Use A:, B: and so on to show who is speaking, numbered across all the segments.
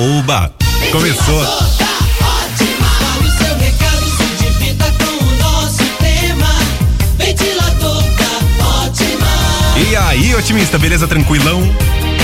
A: Oba! Começou. E aí, otimista, beleza? Tranquilão?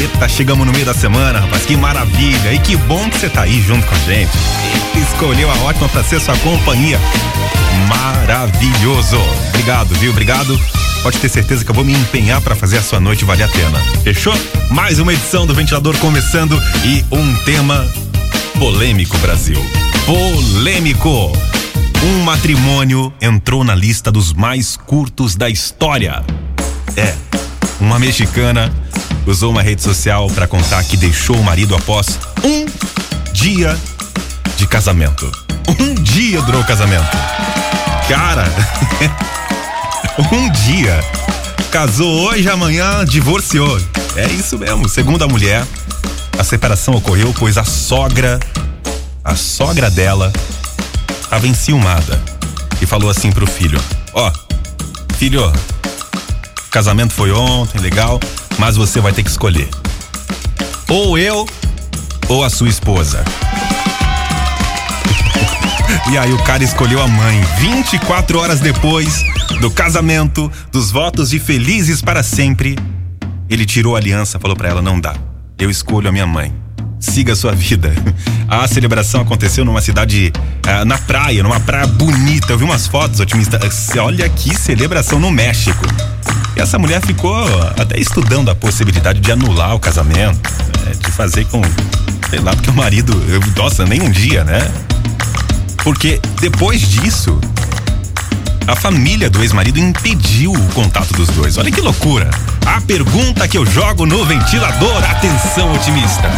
A: Eita, chegamos no meio da semana, rapaz. Que maravilha. E que bom que você tá aí junto com a gente. Escolheu a ótima pra ser sua companhia. Maravilhoso. Obrigado, viu? Obrigado. Pode ter certeza que eu vou me empenhar para fazer a sua noite valer a pena. Fechou? Mais uma edição do Ventilador começando e um tema polêmico, Brasil. Polêmico. Um matrimônio entrou na lista dos mais curtos da história. É, uma mexicana usou uma rede social para contar que deixou o marido após um dia de casamento. Um dia durou o casamento. Cara, um dia. Casou hoje, amanhã divorciou. É isso mesmo. Segundo a mulher, a separação ocorreu pois a sogra, a sogra dela, estava enciumada e falou assim pro filho: Ó, oh, filho, casamento foi ontem, legal, mas você vai ter que escolher. Ou eu ou a sua esposa. E aí o cara escolheu a mãe. 24 horas depois do casamento, dos votos de felizes para sempre, ele tirou a aliança, falou para ela: "Não dá. Eu escolho a minha mãe." siga a sua vida. A celebração aconteceu numa cidade, uh, na praia, numa praia bonita. Eu vi umas fotos, otimista. Olha que celebração no México. E essa mulher ficou até estudando a possibilidade de anular o casamento, né? de fazer com, sei lá, porque o marido, eu, nossa, nem um dia, né? Porque depois disso, a família do ex-marido impediu o contato dos dois. Olha que loucura! A pergunta que eu jogo no ventilador, atenção otimista.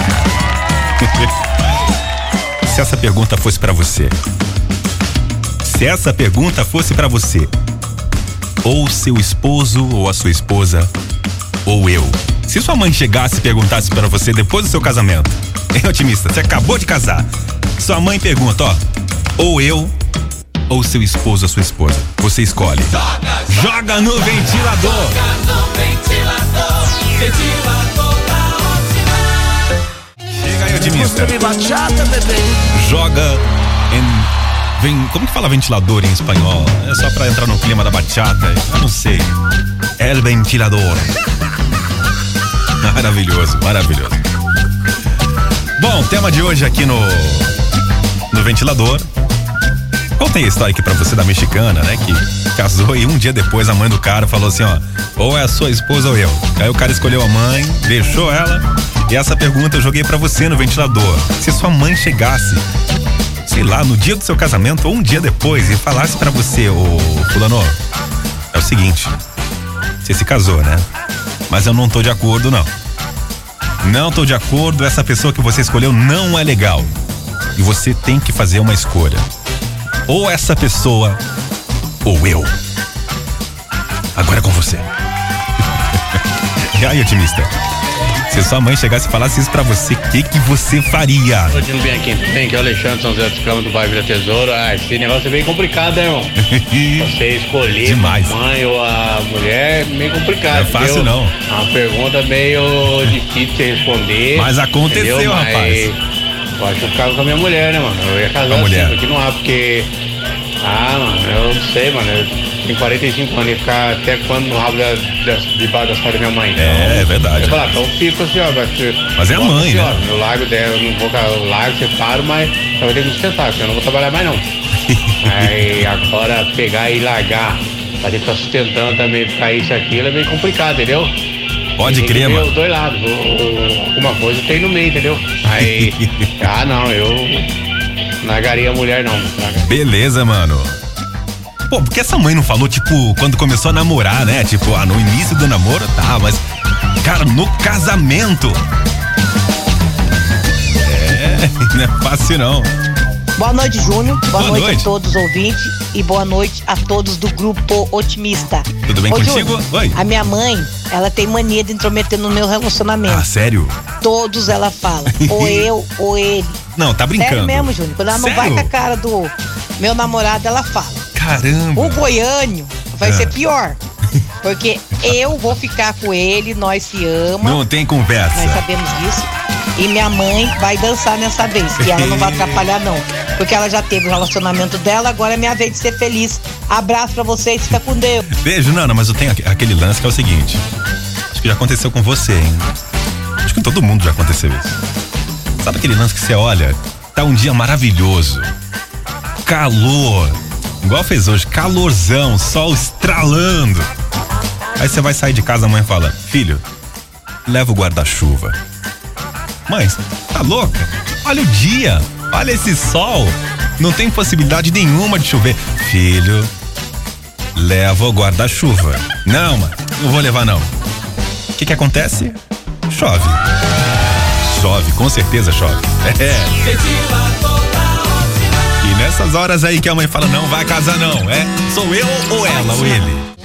A: Se essa pergunta fosse para você, se essa pergunta fosse para você, ou seu esposo ou a sua esposa, ou eu. Se sua mãe chegasse e perguntasse para você depois do seu casamento, hein, otimista, você acabou de casar. Sua mãe pergunta, ó, ou eu ou seu esposo ou sua esposa. Você escolhe. Joga, joga, joga no ventilador. Joga no ventilador. Ventilador Chega aí, otimista. Joga em. Vem, como que fala ventilador em espanhol? É só pra entrar no clima da bachata? Eu não sei. El ventilador. Maravilhoso, maravilhoso. Bom, tema de hoje aqui no no ventilador Contei a história aqui pra você da mexicana, né? Que casou e um dia depois a mãe do cara falou assim: ó, ou é a sua esposa ou eu. Aí o cara escolheu a mãe, deixou ela. E essa pergunta eu joguei para você no ventilador. Se sua mãe chegasse, sei lá, no dia do seu casamento ou um dia depois e falasse para você, ô fulano, é o seguinte, você se casou, né? Mas eu não tô de acordo, não. Não tô de acordo, essa pessoa que você escolheu não é legal. E você tem que fazer uma escolha ou essa pessoa, ou eu. Agora é com você. e aí, otimista? Se sua mãe chegasse e falasse isso pra você, o que, que você faria?
B: Continuo bem aqui, bem, que é o Alexandre São José dos Campos do bairro Vila Tesouro. Ah, esse negócio é bem complicado, né, irmão? você escolher
A: Demais.
B: a mãe ou a mulher é meio complicado. Não
A: é fácil, não.
B: É uma pergunta meio difícil de responder.
A: Mas aconteceu,
B: entendeu?
A: rapaz.
B: Eu acho que eu ficava com a minha mulher, né, mano? Eu ia casar
A: a mulher.
B: assim, continuar, porque. Ah, mano, eu não sei, mano. Eu tenho 45 anos e ficar até quando no rabo da, da, debaixo das costas da minha mãe. Então,
A: É, é verdade.
B: Eu falo, então eu fico assim, ó. Mas,
A: Mas é a mãe,
B: assim,
A: né?
B: Ó, eu largo dela, eu não vou eu largo, separo, mas eu vou ter que me sustentar, porque eu não vou trabalhar mais não. Aí agora pegar e largar, pra ter que estar sustentando também, ficar isso e aquilo, é meio complicado, entendeu?
A: Pode crer, mano.
B: Os dois lados, alguma coisa tem no meio, entendeu? Aí, ah não, eu não largaria a mulher não.
A: Beleza, mano. Pô, porque essa mãe não falou, tipo, quando começou a namorar, né? Tipo, ah, no início do namoro, tá, mas. Cara, no casamento. É, não é fácil não.
C: Boa noite, Júnior. Boa,
A: Boa
C: noite,
A: noite.
C: a todos os ouvintes e boa noite a todos do grupo Otimista.
A: Tudo bem
C: Ô,
A: contigo?
C: Júnior,
A: Oi.
C: A minha mãe, ela tem mania de intrometer no meu relacionamento.
A: Ah, sério?
C: Todos ela fala, ou eu ou ele.
A: Não, tá brincando.
C: Sério mesmo, Júnior. Quando ela não vai com a cara do meu namorado, ela fala.
A: Caramba.
C: O goiânio vai
A: Ah.
C: ser pior. Porque eu vou ficar com ele, nós se ama.
A: Não tem conversa.
C: Nós sabemos disso. E minha mãe vai dançar nessa vez. E ela não vai atrapalhar, não. Porque ela já teve o relacionamento dela, agora é minha vez de ser feliz. Abraço pra vocês, fica com Deus.
A: Beijo, Nana, mas eu tenho aquele lance que é o seguinte. Acho que já aconteceu com você, hein? Acho que com todo mundo já aconteceu isso. Sabe aquele lance que você olha? Tá um dia maravilhoso. Calor. Igual fez hoje, calorzão, sol estralando. Aí você vai sair de casa, a mãe fala: Filho, leva o guarda-chuva. Mãe, tá louca? Olha o dia, olha esse sol. Não tem possibilidade nenhuma de chover. Filho, leva o guarda-chuva. Não, mãe, não vou levar não. O que que acontece? Chove. Chove, com certeza chove. É. E nessas horas aí que a mãe fala, não vai casar não, é? Sou eu ou ela ou ele?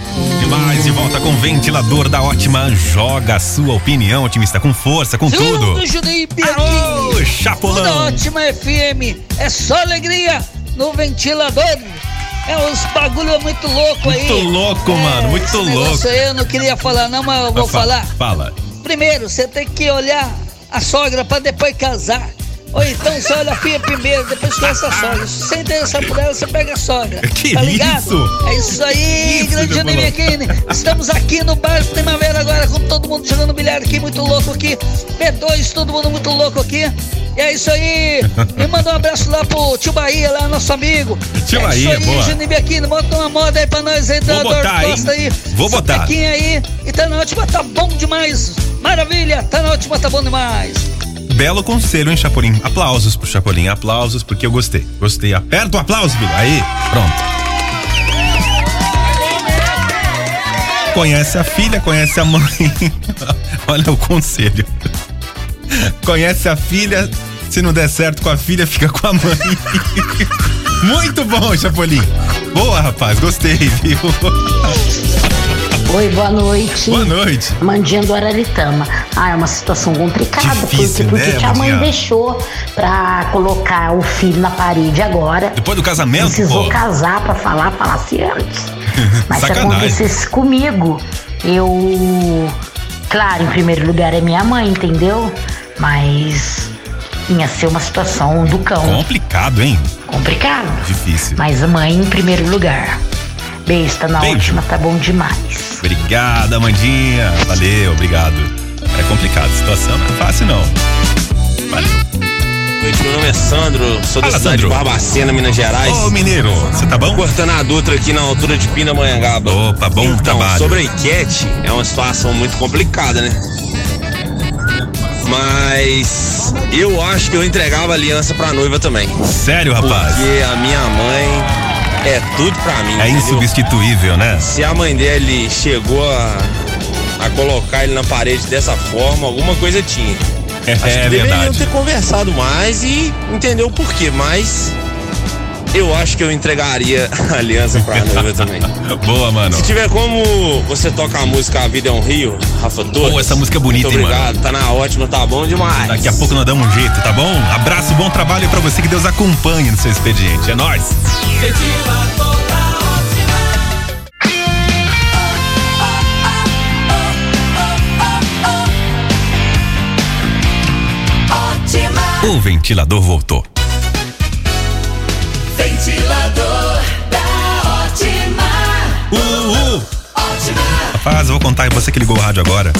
A: Mais de volta com ventilador da ótima. Joga a sua opinião, otimista, com força, com tudo.
D: Tudo, Juninho Alô,
A: Chapolão.
D: Da ótima FM. É só alegria no ventilador. É uns bagulho muito louco aí.
A: Muito louco, é, mano, muito louco.
D: Aí eu não queria falar não, mas eu vou
A: fala,
D: falar.
A: Fala.
D: Primeiro, você tem que olhar a sogra para depois casar. Ou então você olha a filha primeiro, depois conhece a sogra. Se você interessar por ela, você pega a sogra.
A: Que
D: tá ligado?
A: isso?
D: É isso aí,
A: isso,
D: grande Janine aqui. Estamos aqui no bar Primavera agora, com todo mundo jogando bilhar aqui, muito louco aqui. P2, todo mundo muito louco aqui. E é isso aí. E manda um abraço lá pro tio Bahia, lá, nosso amigo.
A: Tio
D: é
A: Bahia,
D: isso aí,
A: boa.
D: Bota uma moda aí pra nós aí,
A: Vou botar,
D: Costa aí.
A: Vou botar.
D: aí. E tá na ótima, tá bom demais. Maravilha, tá na ótima, tá bom demais
A: belo conselho, hein, Chapolin? Aplausos pro Chapolin, aplausos, porque eu gostei. Gostei. Aperta o aplauso, filho. Aí, pronto. Conhece a filha, conhece a mãe. Olha o conselho. Conhece a filha, se não der certo com a filha, fica com a mãe. Muito bom, Chapolin. Boa, rapaz, gostei, viu?
E: Oi, boa noite.
A: Boa noite.
E: Mandinha do Araritama. Ah, é uma situação complicada,
A: Difícil,
E: porque,
A: né,
E: porque a mãe deixou pra colocar o filho na parede agora.
A: Depois do casamento?
E: Precisou
A: pô.
E: casar pra falar, falasse antes. Mas se acontecesse comigo, eu. Claro, em primeiro lugar é minha mãe, entendeu? Mas ia ser uma situação do cão.
A: Complicado, hein?
E: Complicado.
A: Difícil.
E: Mas a mãe em primeiro lugar. Tá na
A: Beijo.
E: ótima, tá bom demais.
A: Obrigada, Mandinha. Valeu, obrigado. É complicado, a situação não é fácil não. Valeu.
F: Oi, meu nome é Sandro, sou da
A: Fala,
F: cidade
A: Sandro.
F: de Barbacena, Minas Gerais.
A: Ô, mineiro, você tá bom?
F: Cortando a Dutra aqui na altura de Pindamonhangaba.
A: Opa, bom
F: então,
A: trabalho.
F: sobre a enquete, é uma situação muito complicada, né? Mas eu acho que eu entregava a aliança pra noiva também.
A: Sério, rapaz?
F: Porque a minha mãe é tudo pra mim.
A: É
F: entendeu?
A: insubstituível, né?
F: Se a mãe dele chegou a, a colocar ele na parede dessa forma, alguma coisa tinha.
A: É,
F: Acho que
A: é
F: deveriam
A: verdade.
F: ter conversado mais e entender o porquê, mas eu acho que eu entregaria a aliança pra noiva também.
A: Boa, mano.
F: Se tiver como você toca a música A Vida é um Rio, Rafa Torres.
A: Pô, essa música é bonita,
F: muito
A: hein, mano?
F: obrigado, tá na ótima, tá bom demais.
A: Daqui a pouco nós damos um jeito, tá bom? Abraço, bom trabalho pra você, que Deus acompanhe no seu expediente. É nóis. O ventilador voltou. Rapaz, eu vou contar você que ligou o rádio agora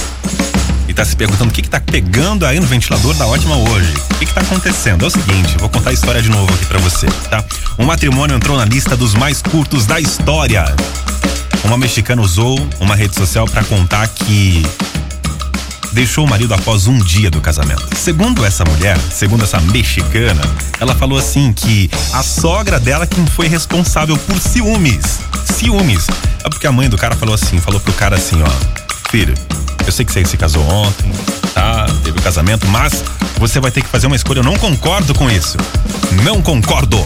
A: e tá se perguntando o que que tá pegando aí no ventilador da ótima hoje. O que que tá acontecendo? É o seguinte, vou contar a história de novo aqui pra você, tá? Um matrimônio entrou na lista dos mais curtos da história. Uma mexicana usou uma rede social pra contar que deixou o marido após um dia do casamento. Segundo essa mulher, segundo essa mexicana, ela falou assim que a sogra dela quem foi responsável por ciúmes. Ciúmes. É porque a mãe do cara falou assim, falou pro cara assim, ó, filho, eu sei que você se casou ontem, tá? Teve o casamento, mas você vai ter que fazer uma escolha. Eu não concordo com isso. Não concordo.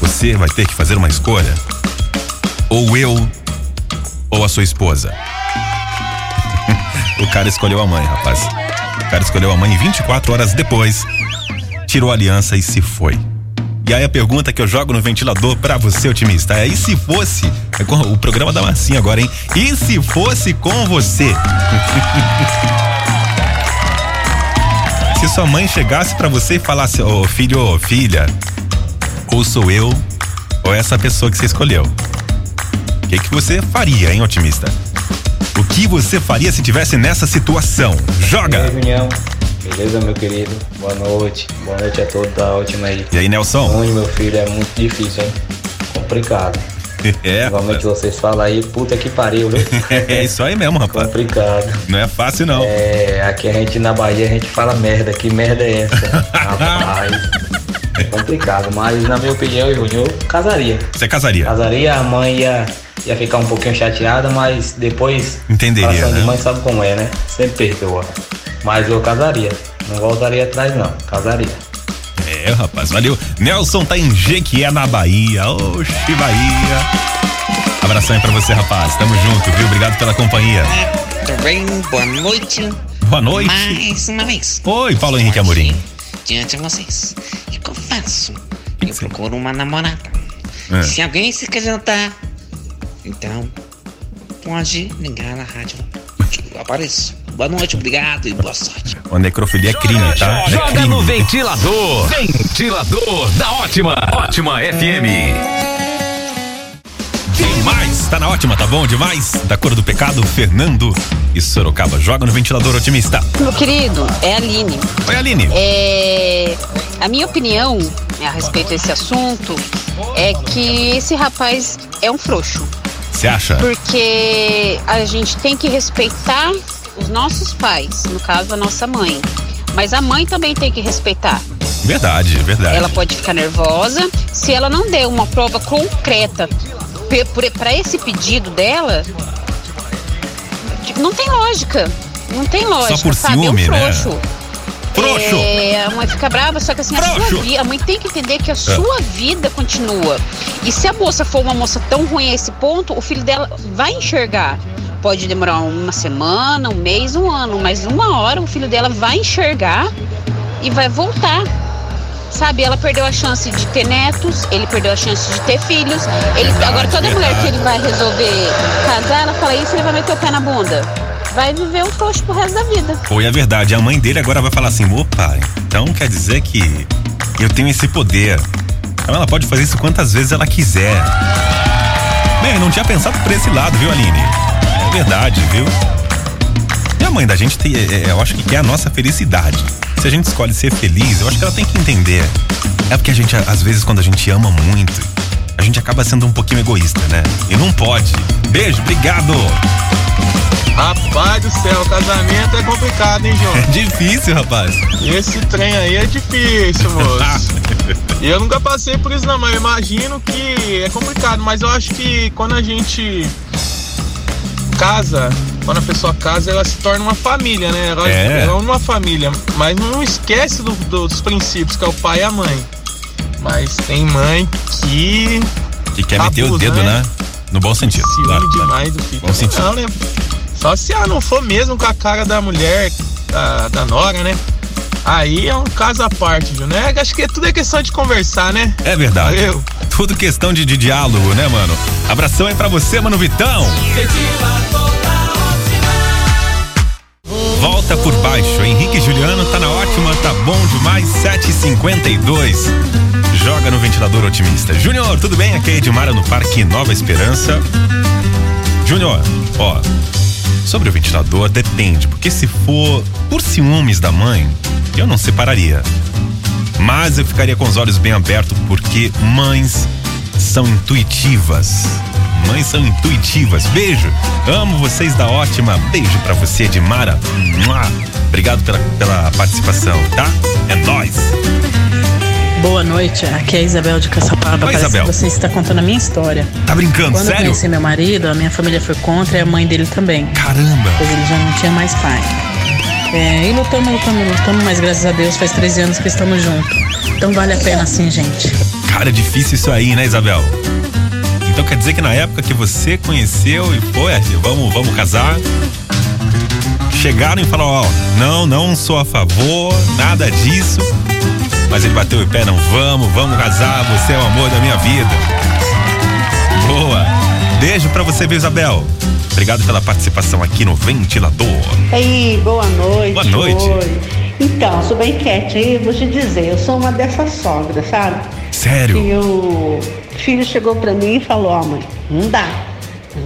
A: Você vai ter que fazer uma escolha. Ou eu, ou a sua esposa. O cara escolheu a mãe, rapaz. O cara escolheu a mãe e 24 horas depois tirou a aliança e se foi. E aí a pergunta que eu jogo no ventilador pra você, otimista, é: e se fosse? é com- O programa da massinha agora, hein? E se fosse com você? Se sua mãe chegasse pra você e falasse, ô filho, ô filha, ou sou eu, ou essa pessoa que você escolheu. O que, que você faria, hein, otimista? O que você faria se tivesse nessa situação? Joga!
G: Reunião. Beleza, meu querido? Boa noite. Boa noite a todos da ótima aí.
A: E aí, Nelson?
G: Onde, meu filho, é muito difícil, hein? Complicado.
A: É,
G: Normalmente vocês falam aí, puta que pariu, viu?
A: é isso aí mesmo, rapaz.
G: Complicado.
A: Não é fácil, não.
G: É, aqui a gente na Bahia a gente fala merda. Que merda é essa? Rapaz. É complicado, mas na minha opinião, Júnior, eu casaria.
A: Você casaria?
G: Casaria, a mãe ia, ia ficar um pouquinho chateada, mas depois.
A: Entenderia,
G: coração de
A: né?
G: mãe sabe como é, né? Sempre perdoa. Mas eu casaria. Não voltaria atrás, não. Casaria.
A: É, rapaz, valeu. Nelson tá em Jequié, na Bahia. Oxe, Bahia. Abração aí pra você, rapaz. Tamo junto, viu? Obrigado pela companhia.
H: Tudo bem? Boa noite.
A: Boa noite.
H: Mais uma vez.
A: Oi, Paulo Henrique Amorim.
H: Diante de vocês. E confesso, eu procuro uma namorada.
A: É.
H: Se alguém se candidatar, então pode ligar na rádio. que Eu apareço. Boa noite, obrigado e boa sorte.
A: O necrofilia é crime, tá? É
I: Joga
A: crime.
I: no ventilador. Ventilador da Ótima. Ótima FM.
A: Demais, tá na ótima, tá bom? Demais. Da cor do pecado, Fernando e Sorocaba. Joga no ventilador otimista.
J: Meu querido, é a Aline.
A: Oi, Aline.
J: É, a minha opinião a respeito desse assunto é que esse rapaz é um frouxo.
A: Você acha?
J: Porque a gente tem que respeitar os nossos pais, no caso a nossa mãe. Mas a mãe também tem que respeitar.
A: Verdade, verdade.
J: Ela pode ficar nervosa se ela não der uma prova concreta para esse pedido dela. Não tem lógica. Não tem lógica,
A: por
J: sabe?
A: ciúme,
J: é um
A: né?
J: Frouxo. É, a mãe fica brava, só que assim, a sua vida, a mãe tem que entender que a
A: É.
J: sua vida continua. E se a moça for uma moça tão ruim a esse ponto, o filho dela vai enxergar. Pode demorar uma semana, um mês, um ano, mas uma hora o filho dela vai enxergar e vai voltar. Sabe, ela perdeu a chance de ter netos, ele perdeu a chance de ter filhos. Ele,
A: Verdade,
J: agora toda mulher
A: verdade.
J: que ele vai resolver casar, ela fala isso, ele vai meter o pé na bunda. Vai viver um frouxo pro resto da vida.
A: Foi a verdade. A mãe dele agora vai falar assim: opa, então quer dizer que eu tenho esse poder. Então ela pode fazer isso quantas vezes ela quiser. Bem, não tinha pensado por esse lado, viu, Aline? É verdade, viu? E a mãe da gente, tem, é, é, eu acho que quer a nossa felicidade. Se a gente escolhe ser feliz, eu acho que ela tem que entender. É porque a gente, às vezes, quando a gente ama muito, a gente acaba sendo um pouquinho egoísta, né? E não pode. Beijo, obrigado.
K: Rapaz do céu, casamento é complicado, hein, João?
A: É difícil, rapaz.
K: Esse trem aí é difícil, moço. E eu nunca passei por isso não, mas eu imagino que é complicado, mas eu acho que quando a gente casa, quando a pessoa casa, ela se torna uma família, né? Ela
A: É.
K: ela é uma família, mas não esquece do- dos princípios, que é o pai e a mãe. Mas tem mãe que
A: Que quer meter o
K: Abusa,
A: dedo,
K: né?
A: né? No bom sentido.
K: ciúme
A: claro, claro.
K: demais do filho.
A: Bom sentido.
K: Não, né? Só se ela não for mesmo com a cara da mulher, da, da Nora, né? Aí é um caso à parte, viu, né? Acho que tudo é questão de conversar, né?
A: É verdade.
K: Valeu.
A: Tudo questão de, de diálogo, né, mano? Abração aí pra você, mano Vitão. Volta por baixo. Henrique Juliano tá na ótima, tá bom demais. 7h52. Joga no ventilador otimista. Júnior, tudo bem? Aqui é Edmara no Parque Nova Esperança. Júnior, ó. Sobre o ventilador, depende. Porque se for por ciúmes da mãe, eu não separaria. Mas eu ficaria com os olhos bem abertos porque mães são intuitivas. Mães são intuitivas. Beijo. Amo vocês da ótima. Beijo pra você, Edmara. Obrigado pela, pela participação, tá? É nóis.
L: Boa noite, aqui é a Isabel de Caçapava.
A: Oi, Isabel.
L: você está contando a minha história.
A: Tá brincando,
L: Quando eu
A: sério?
L: conheci meu marido, a minha família foi contra e a mãe dele também.
A: Caramba!
L: Pois ele já não tinha mais pai. É, e lutamos, lutamos, lutamos, mas graças a Deus faz 13 anos que estamos juntos. Então vale a pena sim, gente.
A: Cara, é difícil isso aí, né, Isabel? Então quer dizer que na época que você conheceu e foi, assim, vamos, vamos casar, chegaram e falaram, ó, não, não sou a favor, nada disso. Mas ele bateu o pé, não, vamos, vamos casar, você é o amor da minha vida. Boa. Beijo pra você, viu, Isabel? Obrigado pela participação aqui no Ventilador.
M: Aí, boa noite.
A: Boa noite.
M: Oi. Então, sou bem quietinha e vou te dizer, eu sou uma dessas sogras, sabe?
A: Sério?
M: E o filho chegou pra mim e falou, ó mãe, não dá.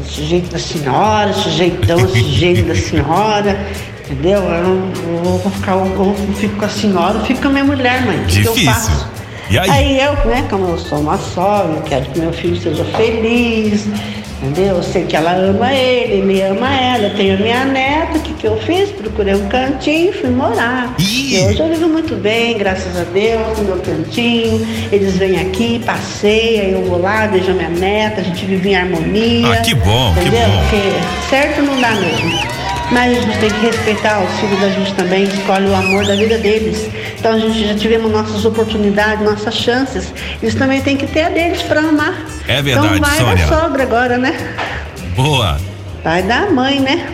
M: Esse jeito da senhora, esse jeitão, esse jeito da senhora, entendeu? Eu, não- eu vou ficar, eu fico com a senhora, fico com a minha mulher, mãe. O que que eu
A: Difícil.
M: faço?
A: E aí?
M: eu, né, como eu sou uma sogra, quero que meu filho seja feliz, entendeu? Eu sei que ela ama ele, ele ama ela, eu tenho a minha neta, o que, que eu fiz? Procurei um cantinho e fui morar. E hoje eu vivo muito bem, graças a Deus, no meu cantinho. Eles vêm aqui, passeiam, eu vou lá, vejo a minha neta, a gente vive em harmonia.
A: Ah, que bom, que
M: entendeu?
A: bom.
M: Porque certo não dá mesmo. Mas a gente tem que respeitar os filhos da gente também, escolhe o amor da vida deles. Então a gente já tivemos nossas oportunidades, nossas chances. Eles também têm que ter a deles para amar.
A: É verdade,
M: então vai
A: Sônia.
M: da sogra agora, né?
A: Boa.
M: Vai da mãe, né?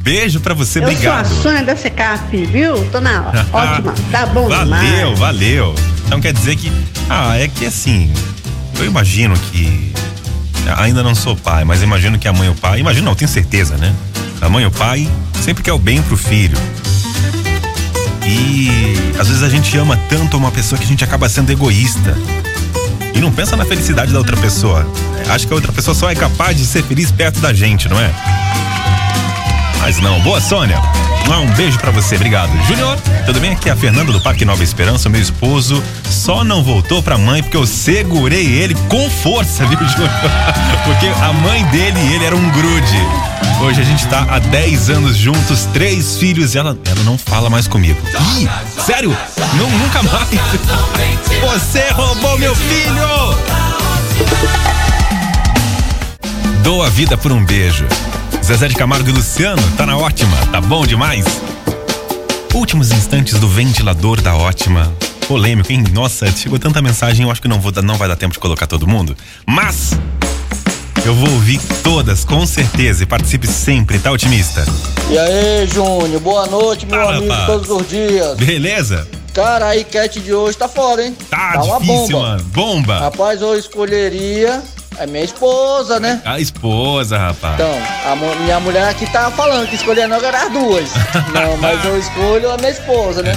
A: Beijo pra você,
M: Eu
A: obrigado.
M: sou a Sônia da Secap, viu? Tô na. Ótima, tá bom
A: Valeu,
M: demais.
A: valeu. Então quer dizer que. Ah, é que assim. Eu imagino que. Ainda não sou pai, mas imagino que a mãe e o pai. Imagino, não, tenho certeza, né? A mãe e o pai sempre quer o bem pro filho. E às vezes a gente ama tanto uma pessoa que a gente acaba sendo egoísta. E não pensa na felicidade da outra pessoa. Acho que a outra pessoa só é capaz de ser feliz perto da gente, não é? Mas não. Boa, Sônia. Um beijo pra você, obrigado. Júnior, tudo bem? Aqui é a Fernanda do Parque Nova Esperança, meu esposo só não voltou pra mãe porque eu segurei ele com força, viu, Júnior? Porque a mãe dele e ele eram um grude. Hoje a gente tá há 10 anos juntos, três filhos e ela, ela não fala mais comigo. Ih, sério? Não, nunca mais. Você roubou meu filho! Dou a vida por um beijo. Zezé de Camargo e Luciano, tá na ótima, tá bom demais? Últimos instantes do ventilador da ótima. Polêmico, hein? Nossa, chegou tanta mensagem, eu acho que não, vou, não vai dar tempo de colocar todo mundo. Mas eu vou ouvir todas, com certeza, e participe sempre, tá, otimista?
N: E aí, Júnior, boa noite, meu
A: Fala,
N: amigo, todos os dias.
A: Beleza?
N: Cara, a enquete de hoje tá foda, hein?
A: Tá,
N: uma
A: difícil,
N: bomba.
A: mano. Bomba.
N: Rapaz, eu escolheria a minha esposa, né?
A: A esposa, rapaz.
N: Então, a minha mulher aqui tá falando que escolher não era as duas. Não, mas eu escolho a minha esposa, né?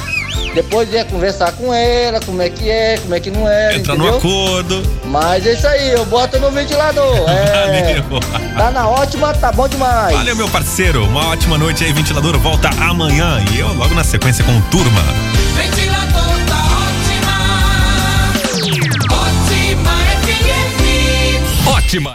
N: Depois de conversar com ela, como é que é, como é que não é,
A: Entra no
N: entendeu?
A: acordo.
N: Mas é isso aí, eu boto no ventilador. É,
A: Valeu.
N: tá na ótima, tá bom demais.
A: Valeu, meu parceiro. Uma ótima noite aí, ventilador. Volta amanhã. E eu logo na sequência com turma.
O: Ventilador
I: Ótima.